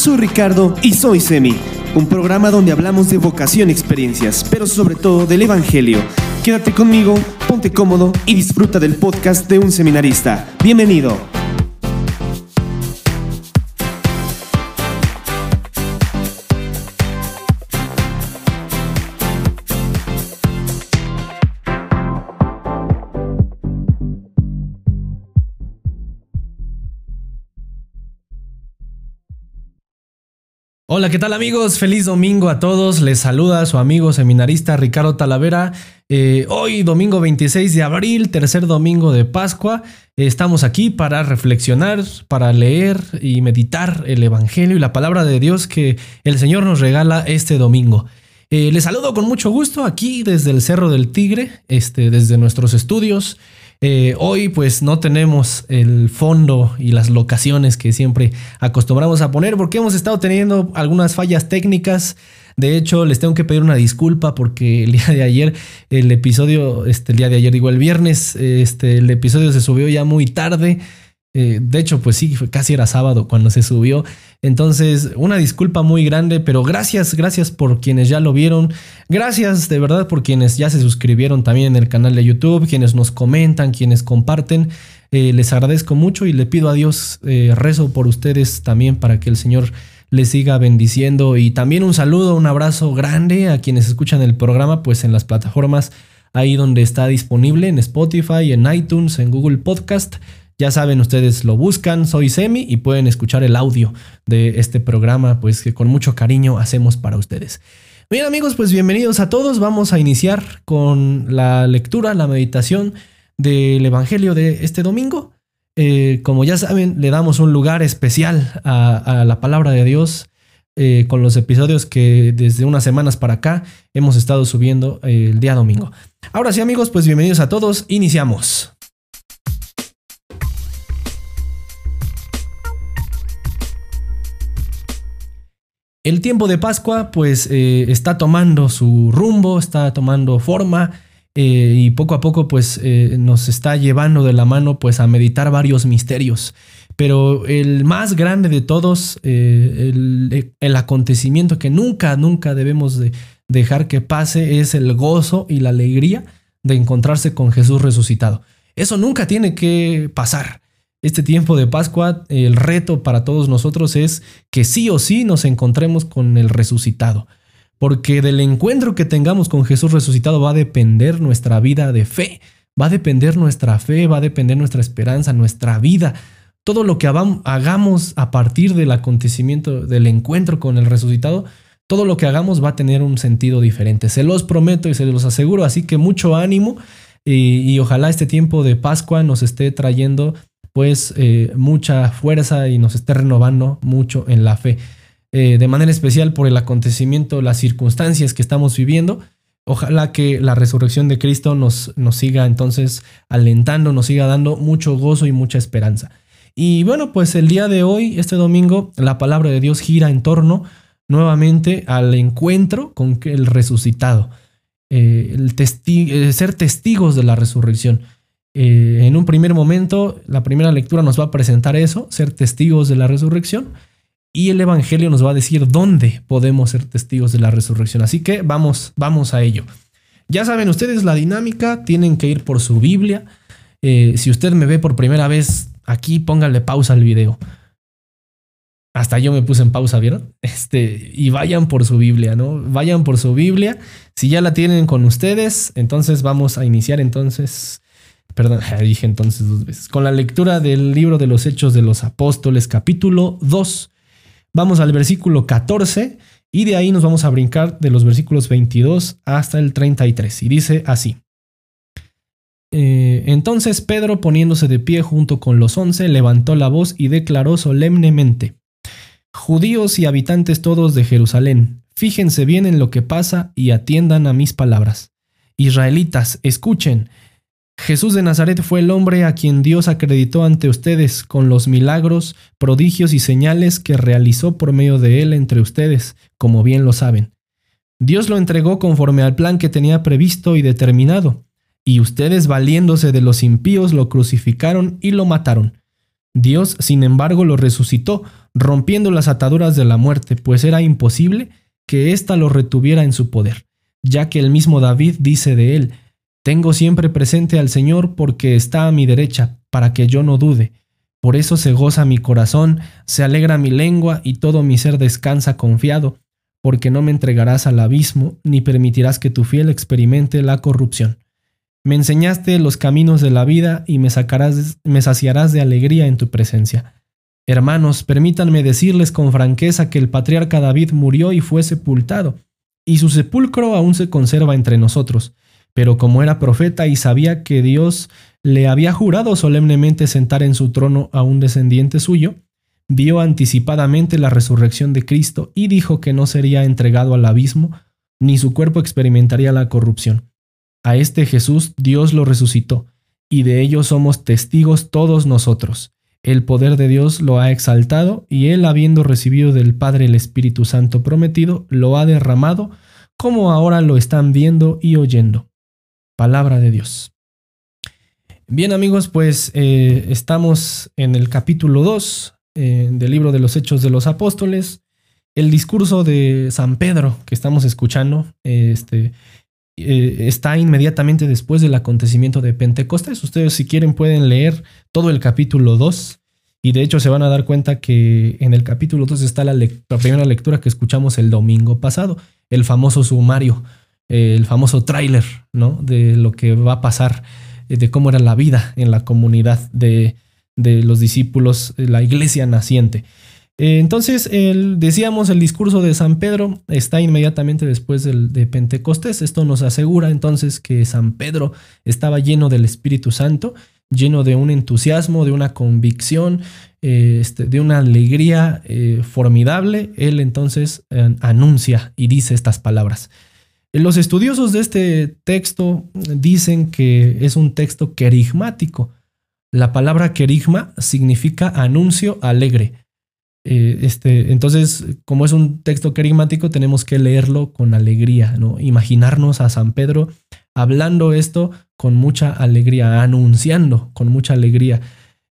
Soy Ricardo y soy Semi, un programa donde hablamos de vocación experiencias, pero sobre todo del Evangelio. Quédate conmigo, ponte cómodo y disfruta del podcast de un seminarista. Bienvenido. Hola, ¿qué tal amigos? Feliz domingo a todos. Les saluda su amigo seminarista Ricardo Talavera. Eh, hoy, domingo 26 de abril, tercer domingo de Pascua, estamos aquí para reflexionar, para leer y meditar el Evangelio y la palabra de Dios que el Señor nos regala este domingo. Eh, les saludo con mucho gusto aquí desde el Cerro del Tigre, este, desde nuestros estudios. Eh, hoy pues no tenemos el fondo y las locaciones que siempre acostumbramos a poner porque hemos estado teniendo algunas fallas técnicas. De hecho, les tengo que pedir una disculpa porque el día de ayer, el episodio, este, el día de ayer, digo, el viernes, este, el episodio se subió ya muy tarde. Eh, de hecho, pues sí, casi era sábado cuando se subió. Entonces, una disculpa muy grande, pero gracias, gracias por quienes ya lo vieron. Gracias de verdad por quienes ya se suscribieron también en el canal de YouTube, quienes nos comentan, quienes comparten. Eh, les agradezco mucho y le pido a Dios, eh, rezo por ustedes también para que el Señor les siga bendiciendo. Y también un saludo, un abrazo grande a quienes escuchan el programa, pues en las plataformas ahí donde está disponible, en Spotify, en iTunes, en Google Podcast. Ya saben, ustedes lo buscan, soy Semi y pueden escuchar el audio de este programa, pues que con mucho cariño hacemos para ustedes. Bien amigos, pues bienvenidos a todos. Vamos a iniciar con la lectura, la meditación del Evangelio de este domingo. Eh, como ya saben, le damos un lugar especial a, la palabra de Dios eh, con los episodios que desde unas semanas para acá hemos estado subiendo eh, el día domingo. Ahora sí amigos, pues bienvenidos a todos. Iniciamos. El tiempo de Pascua pues eh, está tomando su rumbo, está tomando forma eh, y poco a poco pues eh, nos está llevando de la mano pues a meditar varios misterios. Pero el más grande de todos, el, el, acontecimiento que nunca, nunca debemos de dejar que pase es el gozo y la alegría de encontrarse con Jesús resucitado. Eso nunca tiene que pasar este tiempo de Pascua, el reto para todos nosotros es que sí o sí nos encontremos con el resucitado. Porque del encuentro que tengamos con Jesús resucitado va a depender nuestra vida de fe, va a depender nuestra fe, va a depender nuestra esperanza, nuestra vida. Todo lo que hagamos a partir del acontecimiento, del encuentro con el resucitado, todo lo que hagamos va a tener un sentido diferente. Se los prometo y se los aseguro, así que mucho ánimo y, y ojalá este tiempo de Pascua nos esté trayendo pues eh, mucha fuerza y nos esté renovando mucho en la fe. Eh, de manera especial por el acontecimiento, las circunstancias que estamos viviendo. Ojalá que la resurrección de Cristo nos, nos siga entonces alentando, nos siga dando mucho gozo y mucha esperanza. Y bueno, pues el día de hoy, este domingo, la palabra de Dios gira en torno nuevamente al encuentro con el resucitado, eh, el ser testigos de la resurrección. Eh, en un primer momento, la primera lectura nos va a presentar eso, ser testigos de la resurrección, y el Evangelio nos va a decir dónde podemos ser testigos de la resurrección. Así que vamos, vamos a ello. Ya saben ustedes la dinámica, tienen que ir por su Biblia. Eh, si usted me ve por primera vez aquí, póngale pausa al video. Hasta yo me puse en pausa, ¿vieron? Este, y vayan por su Biblia, ¿no? Vayan por su Biblia. Si ya la tienen con ustedes, entonces vamos a iniciar entonces Perdón, dije entonces dos veces. Con la lectura del libro de los Hechos de los Apóstoles, capítulo 2. Vamos al versículo 14 y de ahí nos vamos a brincar de los versículos 22 hasta el 33. Y dice así. Eh, entonces Pedro, poniéndose de pie junto con los once, levantó la voz y declaró solemnemente, Judíos y habitantes todos de Jerusalén, fíjense bien en lo que pasa y atiendan a mis palabras. Israelitas, escuchen, Jesús de Nazaret fue el hombre a quien Dios acreditó ante ustedes con los milagros, prodigios y señales que realizó por medio de él entre ustedes, como bien lo saben. Dios lo entregó conforme al plan que tenía previsto y determinado, y ustedes valiéndose de los impíos lo crucificaron y lo mataron. Dios, sin embargo, lo resucitó, rompiendo las ataduras de la muerte, pues era imposible que ésta lo retuviera en su poder, ya que el mismo David dice de él, Tengo siempre presente al Señor porque está a mi derecha, para que yo no dude. Por eso se goza mi corazón, se alegra mi lengua y todo mi ser descansa confiado, porque no me entregarás al abismo, ni permitirás que tu fiel experimente la corrupción. Me enseñaste los caminos de la vida y me sacarás, me saciarás de alegría en tu presencia. Hermanos, permítanme decirles con franqueza que el patriarca David murió y fue sepultado, y su sepulcro aún se conserva entre nosotros. Pero como era profeta y sabía que Dios le había jurado solemnemente sentar en su trono a un descendiente suyo, vio anticipadamente la resurrección de Cristo y dijo que no sería entregado al abismo, ni su cuerpo experimentaría la corrupción. A este Jesús Dios lo resucitó, y de ello somos testigos todos nosotros. El poder de Dios lo ha exaltado, y él, habiendo recibido del Padre el Espíritu Santo prometido, lo ha derramado, como ahora lo están viendo y oyendo. Palabra de Dios. Bien amigos, pues eh, estamos en el capítulo 2 eh, del libro de los Hechos de los Apóstoles. El discurso de San Pedro que estamos escuchando, este, eh, está inmediatamente después del acontecimiento de Pentecostés. Ustedes si quieren pueden leer todo el capítulo 2 y de hecho se van a dar cuenta que en el capítulo 2 está la, primera lectura que escuchamos el domingo pasado, el famoso sumario, eh, el famoso tráiler ¿no? de lo que va a pasar, eh, de cómo era la vida en la comunidad de, de los discípulos, la iglesia naciente. Eh, entonces, el, decíamos, el discurso de San Pedro está inmediatamente después del, de Pentecostés. Esto nos asegura entonces que San Pedro estaba lleno del Espíritu Santo, lleno de un entusiasmo, de una convicción, eh, este, de una alegría eh, formidable. Él entonces anuncia y dice estas palabras. Los estudiosos de este texto dicen que es un texto querigmático. La palabra querigma significa anuncio alegre. Eh, este, entonces, como es un texto carismático, tenemos que leerlo con alegría, ¿no? Imaginarnos a San Pedro hablando esto con mucha alegría, anunciando con mucha alegría.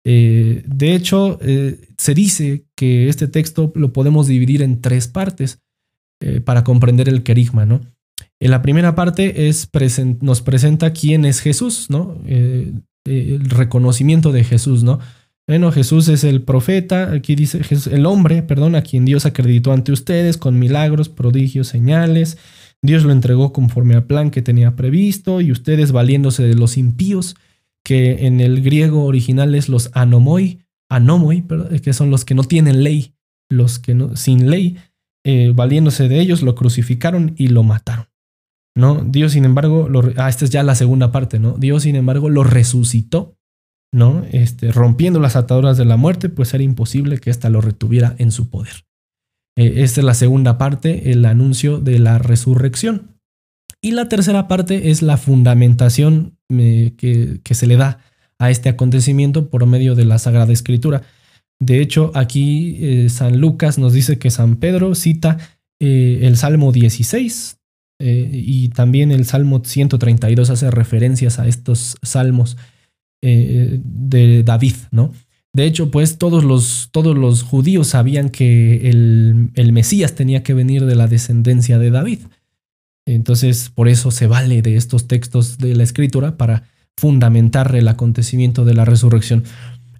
Eh, de hecho, eh, se dice que este texto lo podemos dividir en tres partes para comprender el querigma, ¿no? En la primera parte nos presenta quién es Jesús, ¿no? el reconocimiento de Jesús, ¿no? Bueno, Jesús es el profeta, aquí dice el hombre, perdón, a quien Dios acreditó ante ustedes con milagros, prodigios, señales. Dios lo entregó conforme al plan que tenía previsto y ustedes valiéndose de los impíos, que en el griego original es los anomoi, anomoi, que son los que no tienen ley, los que no, sin ley, eh, valiéndose de ellos, lo crucificaron y lo mataron. ¿No? Dios, sin embargo, lo, ah, esta es ya la segunda parte, ¿no? Dios, sin embargo, lo resucitó ¿no? Este, rompiendo las ataduras de la muerte, pues era imposible que ésta lo retuviera en su poder. Eh, esta es la segunda parte, el anuncio de la resurrección. Y la tercera parte es la fundamentación eh, que, se le da a este acontecimiento por medio de la Sagrada Escritura. De hecho, aquí eh, San Lucas nos dice que San Pedro cita el Salmo 16 y también el Salmo 132 hace referencias a estos salmos eh, de David, ¿no? De hecho, pues todos los, todos los judíos sabían que el, el, Mesías tenía que venir de la descendencia de David. Entonces, por eso se vale de estos textos de la escritura para fundamentar el acontecimiento de la resurrección.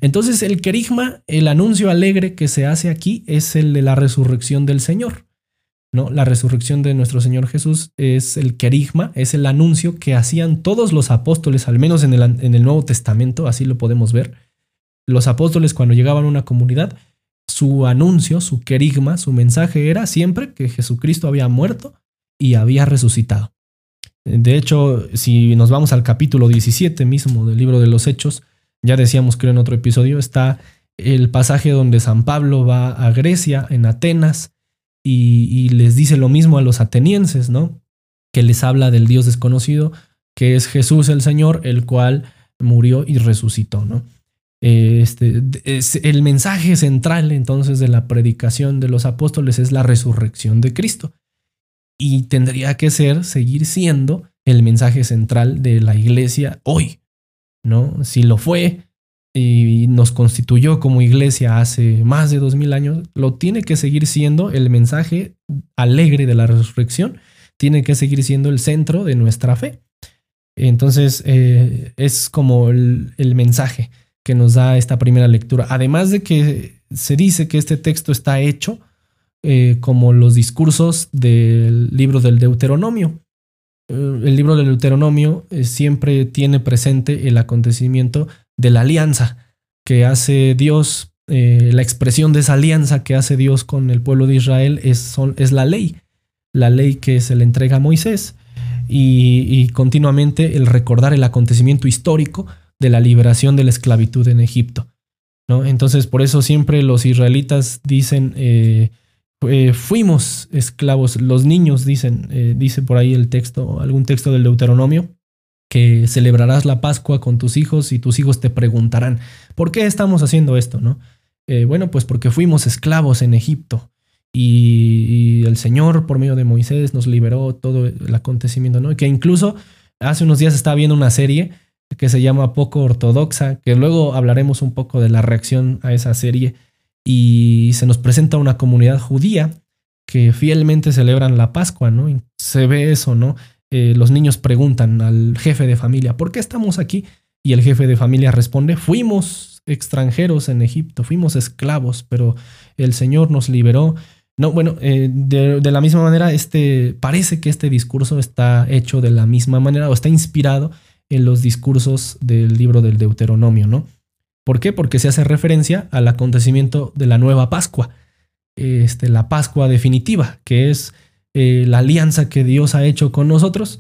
Entonces, el querigma, el anuncio alegre que se hace aquí, es el de la resurrección del Señor. La resurrección de nuestro Señor Jesús es el querigma, es el anuncio que hacían todos los apóstoles, al menos en el, en el Nuevo Testamento, así lo podemos ver. Los apóstoles cuando llegaban a una comunidad, su anuncio, su querigma, su mensaje era siempre que Jesucristo había muerto y había resucitado. De hecho, si nos vamos al capítulo 17 mismo del libro de los Hechos, ya decíamos creo en otro episodio, está el pasaje donde San Pablo va a Grecia, en Atenas, y, les dice lo mismo a los atenienses, ¿no? Que les habla del Dios desconocido, que es Jesús el Señor, el cual murió y resucitó, ¿no? Este, es el mensaje central entonces de la predicación de los apóstoles es la resurrección de Cristo. Y tendría que ser, seguir siendo el mensaje central de la iglesia hoy, ¿no? Si lo fue y nos constituyó como iglesia hace más de dos mil años, lo tiene que seguir siendo el mensaje alegre de la resurrección, tiene que seguir siendo el centro de nuestra fe. Entonces, eh, es como el, mensaje que nos da esta primera lectura. Además de que se dice que este texto está hecho eh, como los discursos del libro del Deuteronomio. Eh, el libro del Deuteronomio siempre tiene presente el acontecimiento de la alianza que hace Dios, la expresión de esa alianza que hace Dios con el pueblo de Israel es, es la ley, la ley que se le entrega a Moisés y, continuamente el recordar el acontecimiento histórico de la liberación de la esclavitud en Egipto. ¿no? Entonces, por eso siempre los israelitas dicen, eh, eh, fuimos esclavos, los niños dicen, eh, dice por ahí el texto, algún texto del Deuteronomio, que celebrarás la Pascua con tus hijos y tus hijos te preguntarán, ¿por qué estamos haciendo esto? ¿no? bueno, pues porque fuimos esclavos en Egipto y, el Señor por medio de Moisés nos liberó todo el acontecimiento, ¿no? Que incluso hace unos días estaba viendo una serie que se llama Poco Ortodoxa, que luego hablaremos un poco de la reacción a esa serie y se nos presenta una comunidad judía que fielmente celebran la Pascua, ¿no? se ve eso, ¿no? Eh, los niños preguntan al jefe de familia, ¿por qué estamos aquí? Y el jefe de familia responde, fuimos extranjeros en Egipto, fuimos esclavos, pero el Señor nos liberó no, bueno, eh, de, la misma manera, este, parece que este discurso está hecho de la misma manera o está inspirado en los discursos del libro del Deuteronomio, ¿no? ¿Por qué? Porque se hace referencia al acontecimiento de la nueva Pascua, este, la Pascua definitiva, que es eh, la alianza que Dios ha hecho con nosotros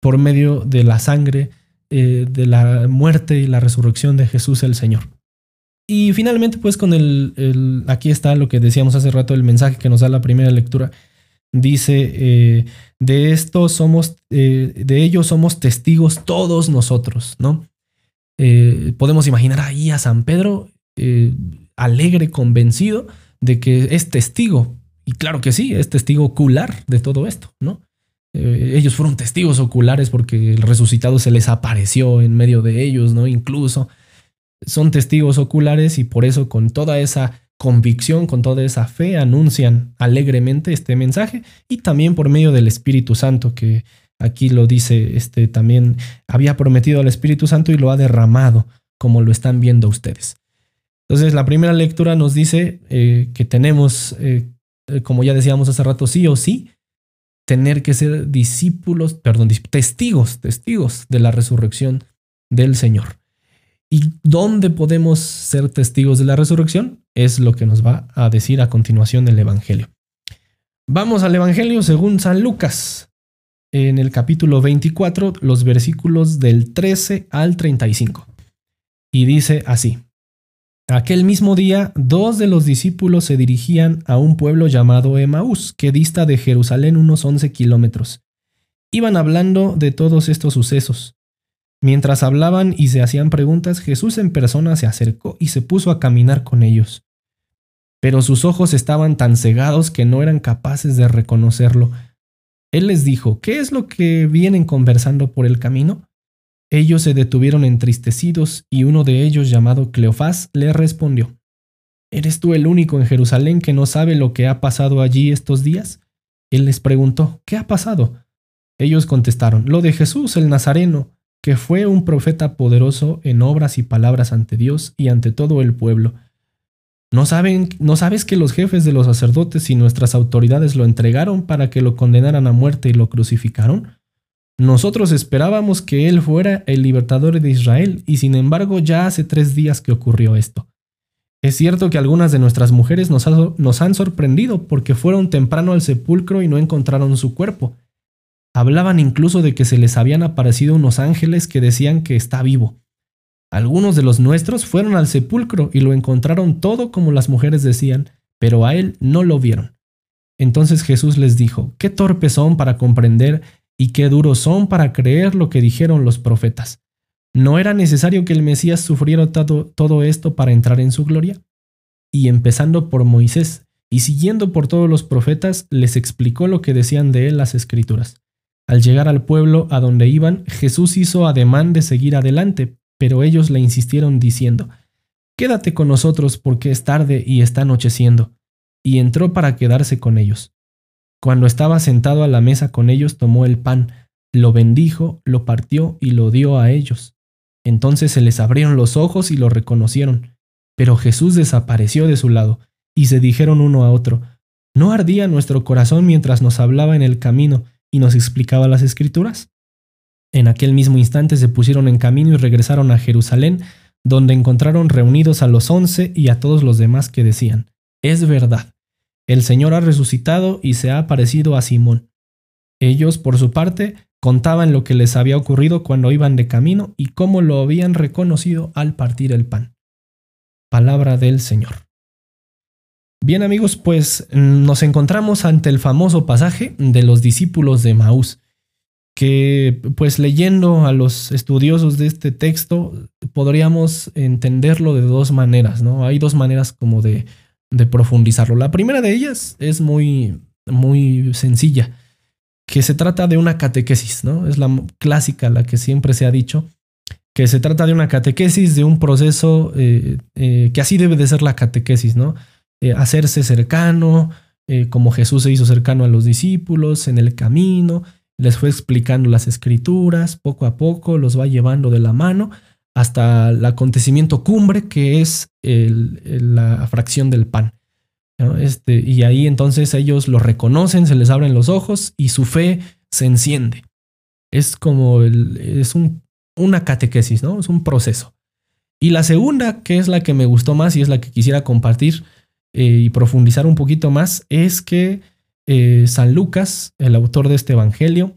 por medio de la sangre, eh, de la muerte y la resurrección de Jesús el Señor. Y finalmente, pues con el, aquí está lo que decíamos hace rato, el mensaje que nos da la primera lectura. Dice, eh, de esto somos, de ello somos testigos todos nosotros, ¿no? Podemos imaginar ahí a San Pedro alegre, convencido de que es testigo. Y claro que sí, es testigo ocular de todo esto, ¿no? ellos fueron testigos oculares porque el resucitado se les apareció en medio de ellos, ¿no? Incluso son testigos oculares y por eso con toda esa convicción, con toda esa fe, anuncian alegremente este mensaje y también por medio del Espíritu Santo, que aquí lo dice, este también había prometido al Espíritu Santo y lo ha derramado, como lo están viendo ustedes. Entonces, la primera lectura nos dice eh, que tenemos, eh, como ya decíamos hace rato, sí o sí, tener que ser discípulos, perdón, testigos, testigos de la resurrección del Señor. ¿Y dónde podemos ser testigos de la resurrección? Es lo que nos va a decir a continuación el Evangelio. Vamos al Evangelio según San Lucas, en el capítulo 24, los versículos del 13 al 35. Y dice así. Aquel mismo día, dos de los discípulos se dirigían a un pueblo llamado Emaús, que dista de Jerusalén unos 11 kilómetros. Iban hablando de todos estos sucesos. Mientras hablaban y se hacían preguntas, Jesús en persona se acercó y se puso a caminar con ellos. Pero sus ojos estaban tan cegados que no eran capaces de reconocerlo. Él les dijo, ¿qué es lo que vienen conversando por el camino? Ellos se detuvieron entristecidos y uno de ellos, llamado Cleofás, le respondió, ¿Eres tú el único en Jerusalén que no sabe lo que ha pasado allí estos días? Él les preguntó, ¿qué ha pasado? Ellos contestaron, lo de Jesús el Nazareno que fue un profeta poderoso en obras y palabras ante Dios y ante todo el pueblo. ¿No, saben, ¿No sabes que los jefes de los sacerdotes y nuestras autoridades lo entregaron para que lo condenaran a muerte y lo crucificaron? Nosotros esperábamos que él fuera el libertador de Israel y sin embargo ya hace tres días que ocurrió esto. Es cierto que algunas de nuestras mujeres nos, han sorprendido porque fueron temprano al sepulcro y no encontraron su cuerpo. Hablaban incluso de que se les habían aparecido unos ángeles que decían que está vivo. Algunos de los nuestros fueron al sepulcro y lo encontraron todo como las mujeres decían, pero a él no lo vieron. Entonces Jesús les dijo, qué torpes son para comprender y qué duros son para creer lo que dijeron los profetas. ¿No era necesario que el Mesías sufriera todo, esto para entrar en su gloria? Y empezando por Moisés y siguiendo por todos los profetas, les explicó lo que decían de él las escrituras. Al llegar al pueblo a donde iban, Jesús hizo ademán de seguir adelante, pero ellos le insistieron diciendo, Quédate con nosotros porque es tarde y está anocheciendo. Y entró para quedarse con ellos. Cuando estaba sentado a la mesa con ellos, tomó el pan, lo bendijo, lo partió y lo dio a ellos. Entonces se les abrieron los ojos y lo reconocieron. Pero Jesús desapareció de su lado, y se dijeron uno a otro, ¿no ardía nuestro corazón mientras nos hablaba en el camino y nos explicaba las escrituras? En aquel mismo instante se pusieron en camino y regresaron a Jerusalén, donde encontraron reunidos a los once y a todos los demás que decían, Es verdad, el Señor ha resucitado y se ha aparecido a Simón. Ellos, por su parte, contaban lo que les había ocurrido cuando iban de camino y cómo lo habían reconocido al partir el pan. Palabra del Señor. Bien amigos, pues nos encontramos ante el famoso pasaje de los discípulos de Maús, que pues leyendo a los estudiosos de este texto podríamos entenderlo de dos maneras, ¿no? Hay dos maneras como de, de profundizarlo. La primera de ellas es muy, muy sencilla, que se trata de una catequesis, ¿no? Es la clásica, la que siempre se ha dicho, que se trata de una catequesis, de un proceso eh, eh, que así debe de ser la catequesis, ¿no? Eh, hacerse cercano, como Jesús se hizo cercano a los discípulos en el camino, les fue explicando las escrituras, poco a poco los va llevando de la mano hasta el acontecimiento cumbre que es la fracción del pan. Este, y ahí entonces ellos lo reconocen, se les abren los ojos y su fe se enciende. Es como es un, una catequesis, ¿no? Es un proceso. Y la segunda, que es la que me gustó más y es la que quisiera compartir eh, y profundizar un poquito más, es que eh, San Lucas, el autor de este evangelio,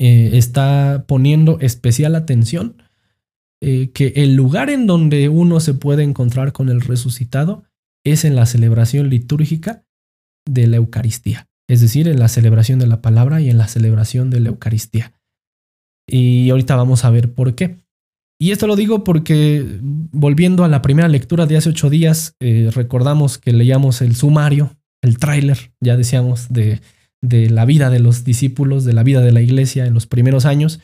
eh, está poniendo especial atención eh, que el lugar en donde uno se puede encontrar con el resucitado es en la celebración litúrgica de la Eucaristía, es decir, en la celebración de la palabra y en la celebración de la Eucaristía. Y ahorita vamos a ver por qué. Y esto lo digo porque volviendo a la primera lectura de hace ocho días, eh, recordamos que leíamos el sumario, el tráiler, ya decíamos, de, de la vida de los discípulos, de la vida de la iglesia en los primeros años.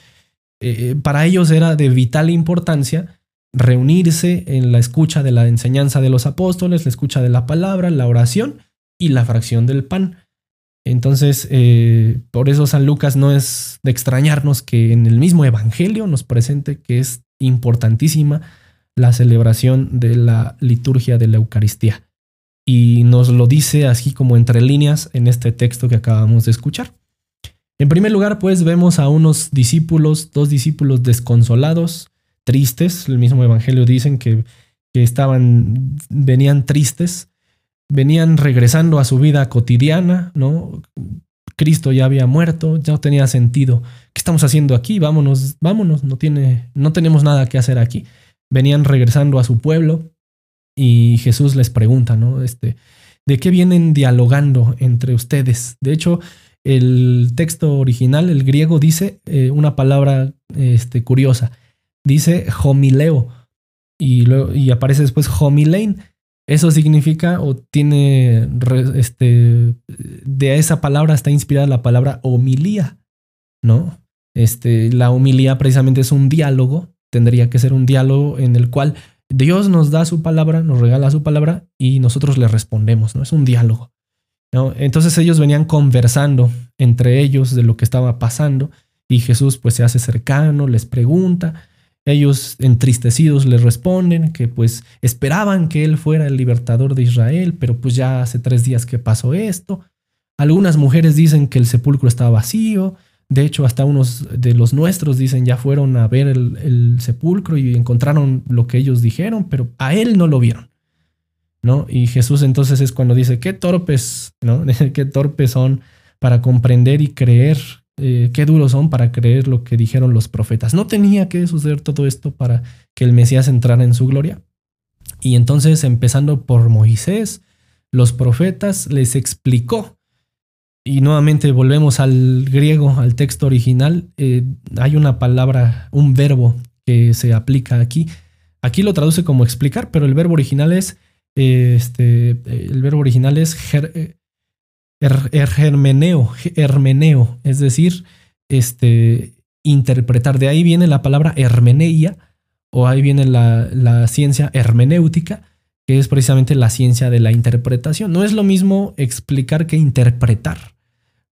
Eh, para ellos era de vital importancia reunirse en la escucha de la enseñanza de los apóstoles, la escucha de la palabra, la oración y la fracción del pan. Entonces, eh, por eso San Lucas no es de extrañarnos que en el mismo Evangelio nos presente que es importantísima la celebración de la liturgia de la Eucaristía. Y nos lo dice así como entre líneas en este texto que acabamos de escuchar. En primer lugar, pues vemos a unos discípulos, dos discípulos desconsolados, tristes. El mismo Evangelio dicen que, estaban, venían tristes, venían regresando a su vida cotidiana, ¿no? Cristo ya había muerto, ya no tenía sentido. ¿Qué estamos haciendo aquí? Vámonos, vámonos, no, tiene, no tenemos nada que hacer aquí. Venían regresando a su pueblo y Jesús les pregunta, ¿no? Este, ¿De qué vienen dialogando entre ustedes? De hecho, el texto original, el griego, dice eh, una palabra este, curiosa. Dice homileo y, luego, y aparece después homilein. Eso significa o tiene, este, de esa palabra está inspirada la palabra homilía, ¿no? Este, la homilía precisamente es un diálogo, tendría que ser un diálogo en el cual Dios nos da su palabra, nos regala su palabra y nosotros le respondemos, ¿no? Es un diálogo. Entonces ellos venían conversando entre ellos de lo que estaba pasando y Jesús pues se hace cercano, les pregunta, ellos entristecidos les responden que pues esperaban que él fuera el libertador de Israel, pero pues ya hace tres días que pasó esto. Algunas mujeres dicen que el sepulcro estaba vacío, de hecho hasta unos de los nuestros dicen ya fueron a ver el, el sepulcro y encontraron lo que ellos dijeron, pero a él no lo vieron. ¿No? Y Jesús entonces es cuando dice, qué torpes, ¿no? qué torpes son para comprender y creer, eh, qué duros son para creer lo que dijeron los profetas. ¿No tenía que suceder todo esto para que el Mesías entrara en su gloria? Y entonces, empezando por Moisés, los profetas les explicó. Y nuevamente volvemos al griego, al texto original. Eh, hay una palabra, un verbo que se aplica aquí. Aquí lo traduce como explicar, pero el verbo original es este, el verbo original es hermeneo, hermeneo, es decir, este, interpretar. De ahí viene la palabra hermeneia o ahí viene la, ciencia hermenéutica, que es precisamente la ciencia de la interpretación. No es lo mismo explicar que interpretar.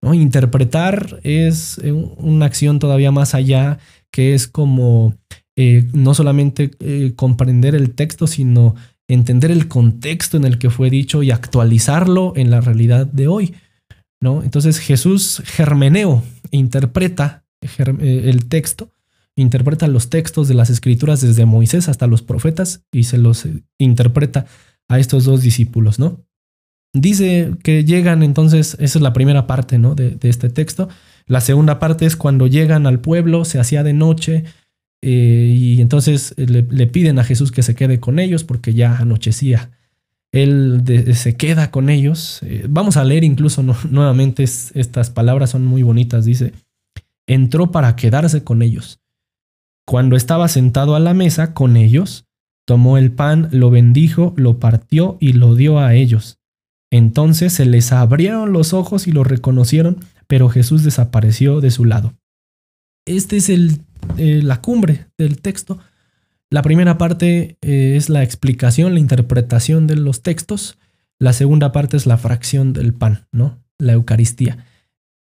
¿no? Interpretar es eh, una acción todavía más allá, que es como eh, no solamente eh, comprender el texto, sino entender el contexto en el que fue dicho y actualizarlo en la realidad de hoy. ¿no? Entonces Jesús germeneo, interpreta el texto interpreta los textos de las escrituras desde Moisés hasta los profetas y se los eh, interpreta a estos dos discípulos, ¿no? Dice que llegan entonces, esa es la primera parte, ¿no? De, este texto. La segunda parte es cuando llegan al pueblo, se hacía de noche eh, y entonces le, piden a Jesús que se quede con ellos porque ya anochecía. Él se queda con ellos. Eh, vamos a leer incluso nuevamente estas palabras, son muy bonitas. Dice, entró para quedarse con ellos cuando estaba sentado a la mesa con ellos, tomó el pan, lo bendijo, lo partió y lo dio a ellos. Entonces se les abrieron los ojos y lo reconocieron, pero Jesús desapareció de su lado. Este es el, eh, la cumbre del texto. La primera parte eh, es la explicación, la interpretación de los textos. La segunda parte es la fracción del pan, ¿no? La Eucaristía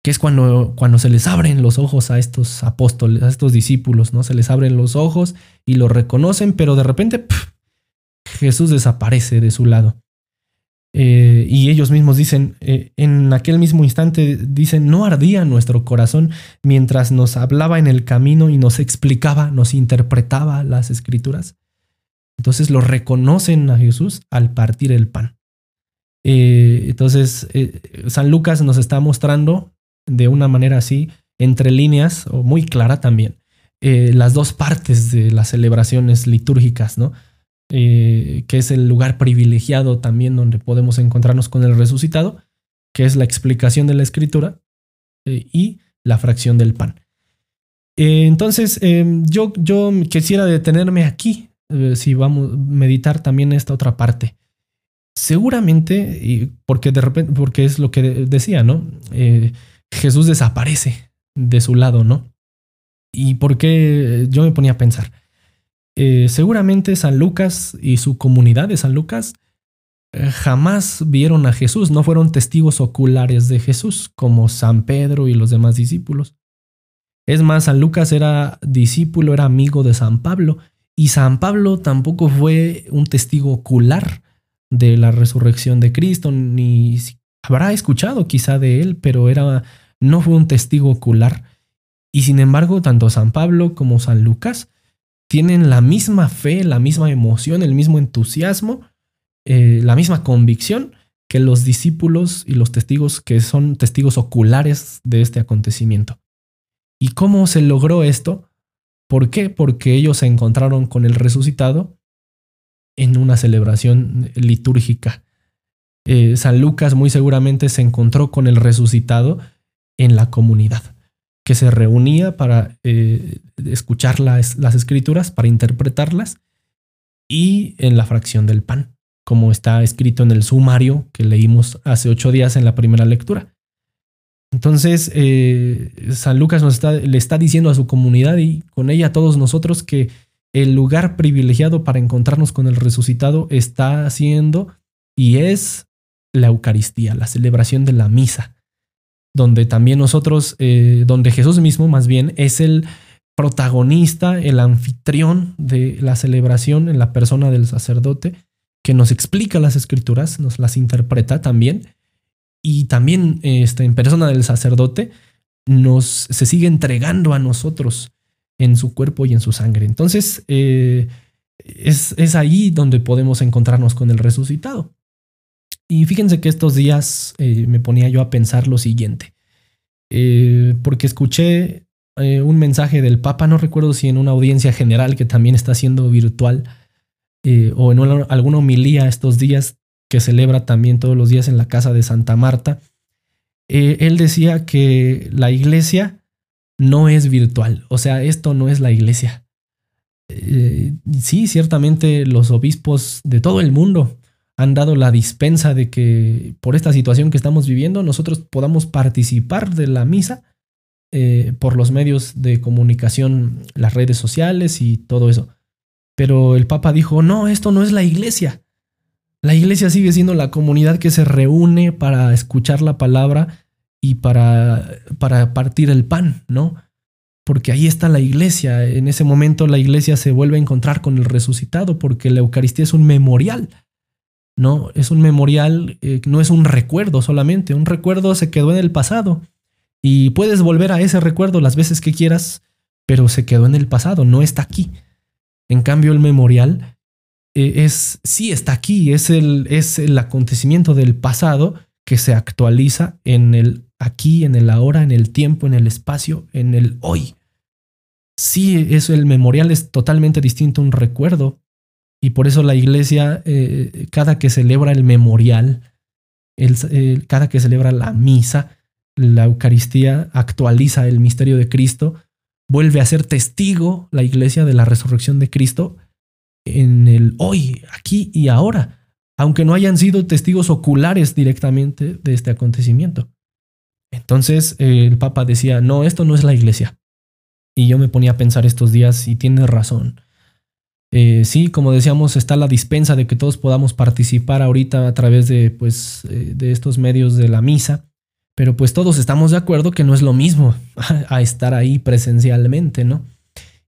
que es cuando, cuando se les abren los ojos a estos apóstoles, a estos discípulos, ¿no? Se les abren los ojos y lo reconocen, pero de repente Jesús desaparece de su lado. Eh, y ellos mismos dicen, eh, en aquel mismo instante, dicen, no ardía nuestro corazón mientras nos hablaba en el camino y nos explicaba, nos interpretaba las escrituras. Entonces lo reconocen a Jesús al partir el pan. Eh, entonces, San Lucas nos está mostrando de una manera así, entre líneas, o muy clara también, las dos partes de las celebraciones litúrgicas, ¿no? Eh, que es el lugar privilegiado también donde podemos encontrarnos con el resucitado, que es la explicación de la escritura eh, y la fracción del pan. entonces, yo, yo quisiera detenerme aquí, si vamos a meditar también esta otra parte. Seguramente, y porque de repente, porque es lo que decía, ¿no? Jesús desaparece de su lado, ¿no? ¿Y por qué yo me ponía a pensar? Eh, seguramente San Lucas y su comunidad de San Lucas eh, jamás vieron a Jesús, no fueron testigos oculares de Jesús como San Pedro y los demás discípulos. Es más, San Lucas era discípulo, era amigo de San Pablo, y San Pablo tampoco fue un testigo ocular de la resurrección de Cristo, ni habrá escuchado quizá de él, pero era no fue un testigo ocular. Y sin embargo, tanto San Pablo como San Lucas tienen la misma fe, la misma emoción, el mismo entusiasmo, eh, la misma convicción que los discípulos y los testigos que son testigos oculares de este acontecimiento. ¿Y cómo se logró esto? ¿Por qué? Porque ellos se encontraron con el resucitado en una celebración litúrgica. Eh, San Lucas muy seguramente se encontró con el resucitado en la comunidad, que se reunía para eh, escuchar las, las escrituras, para interpretarlas, y en la fracción del pan, como está escrito en el sumario que leímos hace ocho días en la primera lectura. Entonces, eh, San Lucas le está diciendo a su comunidad y con ella a todos nosotros que el lugar privilegiado para encontrarnos con el resucitado está siendo y es la Eucaristía, la celebración de la misa donde también nosotros, eh, donde Jesús mismo más bien es el protagonista, el anfitrión de la celebración en la persona del sacerdote, que nos explica las escrituras, nos las interpreta también, y también este, en persona del sacerdote nos se sigue entregando a nosotros en su cuerpo y en su sangre. Entonces, eh, es, es ahí donde podemos encontrarnos con el resucitado. Y fíjense que estos días eh, me ponía yo a pensar lo siguiente, eh, porque escuché eh, un mensaje del Papa, no recuerdo si en una audiencia general que también está siendo virtual, o en alguna homilía estos días que celebra también todos los días en la casa de Santa Marta, él decía que la iglesia no es virtual, o sea, esto no es la iglesia. sí, ciertamente los obispos de todo el mundo han dado la dispensa de que por esta situación que estamos viviendo nosotros podamos participar de la misa eh, por los medios de comunicación, las redes sociales y todo eso. Pero el Papa dijo, no, esto no es la iglesia. La iglesia sigue siendo la comunidad que se reúne para escuchar la palabra y para, para partir el pan, ¿no? Porque ahí está la iglesia. En ese momento la iglesia se vuelve a encontrar con el resucitado porque la Eucaristía es un memorial. No, es un memorial, eh, no es un recuerdo solamente. Un recuerdo se quedó en el pasado y puedes volver a ese recuerdo las veces que quieras, pero se quedó en el pasado, no está aquí. En cambio, el memorial eh, es, sí está aquí, es el, es el acontecimiento del pasado que se actualiza en el aquí, en el ahora, en el tiempo, en el espacio, en el hoy. Sí, eso, el memorial es totalmente distinto a un recuerdo. Y por eso la iglesia, eh, cada que celebra el memorial, cada que celebra la misa, la Eucaristía actualiza el misterio de Cristo, vuelve a ser testigo la iglesia de la resurrección de Cristo en el hoy, aquí y ahora, aunque no hayan sido testigos oculares directamente de este acontecimiento. Entonces eh, el Papa decía, no, esto no es la iglesia. Y yo me ponía a pensar estos días y tiene razón. Eh, sí, como decíamos, está la dispensa de que todos podamos participar ahorita a través de, pues, eh, de estos medios de la misa, pero pues todos estamos de acuerdo que no es lo mismo a estar ahí presencialmente, ¿no?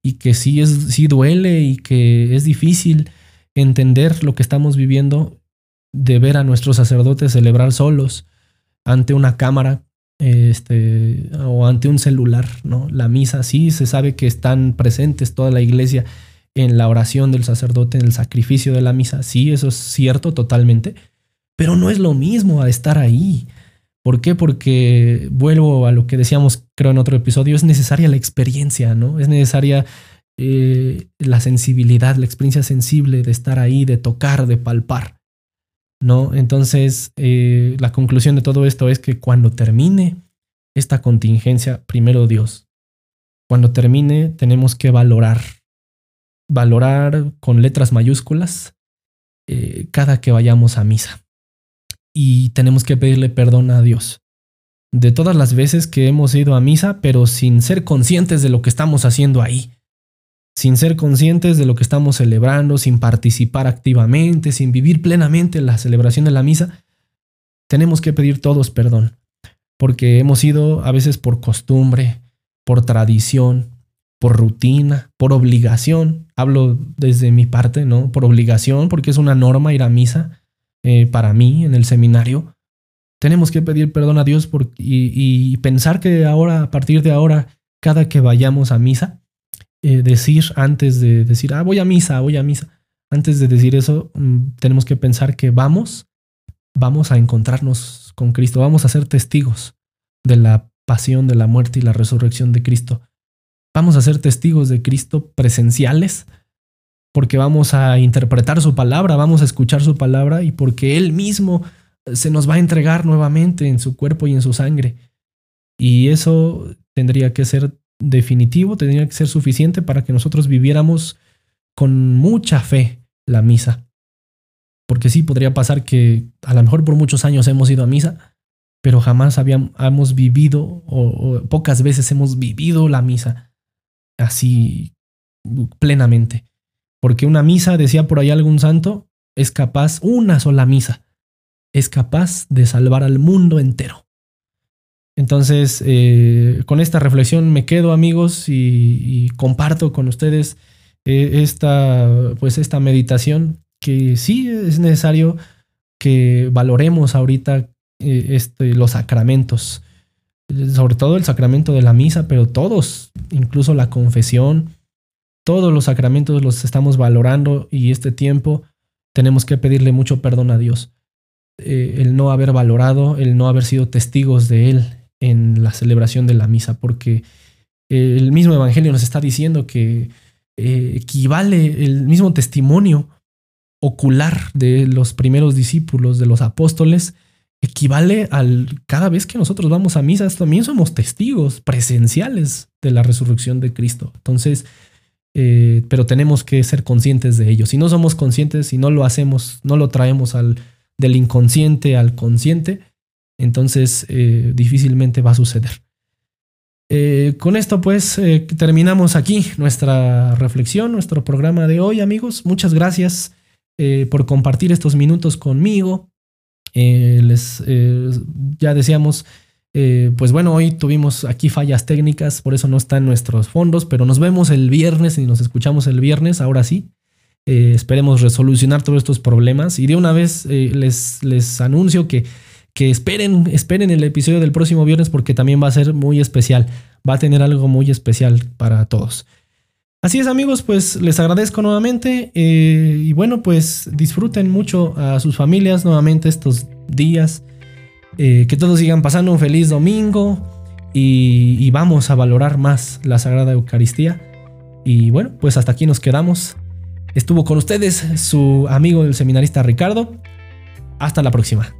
Y que sí, es, sí duele y que es difícil entender lo que estamos viviendo de ver a nuestros sacerdotes celebrar solos ante una cámara este, o ante un celular, ¿no? La misa, sí, se sabe que están presentes toda la iglesia en la oración del sacerdote, en el sacrificio de la misa, sí, eso es cierto totalmente, pero no es lo mismo a estar ahí. ¿Por qué? Porque vuelvo a lo que decíamos, creo, en otro episodio, es necesaria la experiencia, ¿no? Es necesaria eh, la sensibilidad, la experiencia sensible de estar ahí, de tocar, de palpar. ¿no? Entonces, eh, la conclusión de todo esto es que cuando termine esta contingencia, primero Dios, cuando termine tenemos que valorar, valorar con letras mayúsculas eh, cada que vayamos a misa. Y tenemos que pedirle perdón a Dios. De todas las veces que hemos ido a misa, pero sin ser conscientes de lo que estamos haciendo ahí. Sin ser conscientes de lo que estamos celebrando, sin participar activamente, sin vivir plenamente la celebración de la misa, tenemos que pedir todos perdón, porque hemos ido a veces por costumbre, por tradición, por rutina, por obligación. Hablo desde mi parte, ¿no? Por obligación, porque es una norma ir a misa eh, para mí en el seminario. Tenemos que pedir perdón a Dios y pensar que ahora, a partir de ahora, cada que vayamos a misa, eh, decir antes de decir, ah, voy a misa, voy a misa. Antes de decir eso, mm, tenemos que pensar que vamos, vamos a encontrarnos con Cristo, vamos a ser testigos de la pasión, de la muerte y la resurrección de Cristo. Vamos a ser testigos de Cristo presenciales porque vamos a interpretar su palabra, vamos a escuchar su palabra y porque Él mismo se nos va a entregar nuevamente en su cuerpo y en su sangre. Y eso tendría que ser definitivo, tendría que ser suficiente para que nosotros viviéramos con mucha fe la misa. Porque sí, podría pasar que a lo mejor por muchos años hemos ido a misa, pero jamás habíamos, vivido o, pocas veces hemos vivido la misa así plenamente. Porque una misa, decía por ahí algún santo, es capaz, una sola misa, es capaz de salvar al mundo entero. Entonces, eh, con esta reflexión me quedo, amigos, y, comparto con ustedes eh, esta, pues esta meditación que sí es necesario que valoremos ahorita eh, este, los sacramentos, sobre todo el sacramento de la misa, pero todos, incluso la confesión, todos los sacramentos los estamos valorando y este tiempo tenemos que pedirle mucho perdón a Dios. el no haber valorado, el no haber sido testigos de Él, en la celebración de la misa, porque el mismo Evangelio nos está diciendo que eh, equivale el mismo testimonio ocular de los primeros discípulos, de los apóstoles, equivale al cada vez que nosotros vamos a misa, también somos testigos presenciales de la resurrección de Cristo. Entonces, eh, pero tenemos que ser conscientes de ello. Si no somos conscientes, si no lo hacemos, no lo traemos al, del inconsciente al consciente, entonces eh, difícilmente va a suceder. Eh, con esto pues terminamos aquí nuestra reflexión, nuestro programa de hoy amigos. Muchas gracias por compartir estos minutos conmigo. Les, ya decíamos, pues bueno, hoy tuvimos aquí fallas técnicas, por eso no están nuestros fondos, pero nos vemos el viernes y nos escuchamos el viernes, ahora sí. esperemos resolucionar todos estos problemas y de una vez les, les anuncio que que esperen, esperen el episodio del próximo viernes porque también va a ser muy especial. Va a tener algo muy especial para todos. Así es amigos, pues les agradezco nuevamente eh, y bueno, pues disfruten mucho a sus familias nuevamente estos días. Eh, que todos sigan pasando un feliz domingo y, y vamos a valorar más la Sagrada Eucaristía. Y bueno, pues hasta aquí nos quedamos. Estuvo con ustedes su amigo el seminarista Ricardo. Hasta la próxima.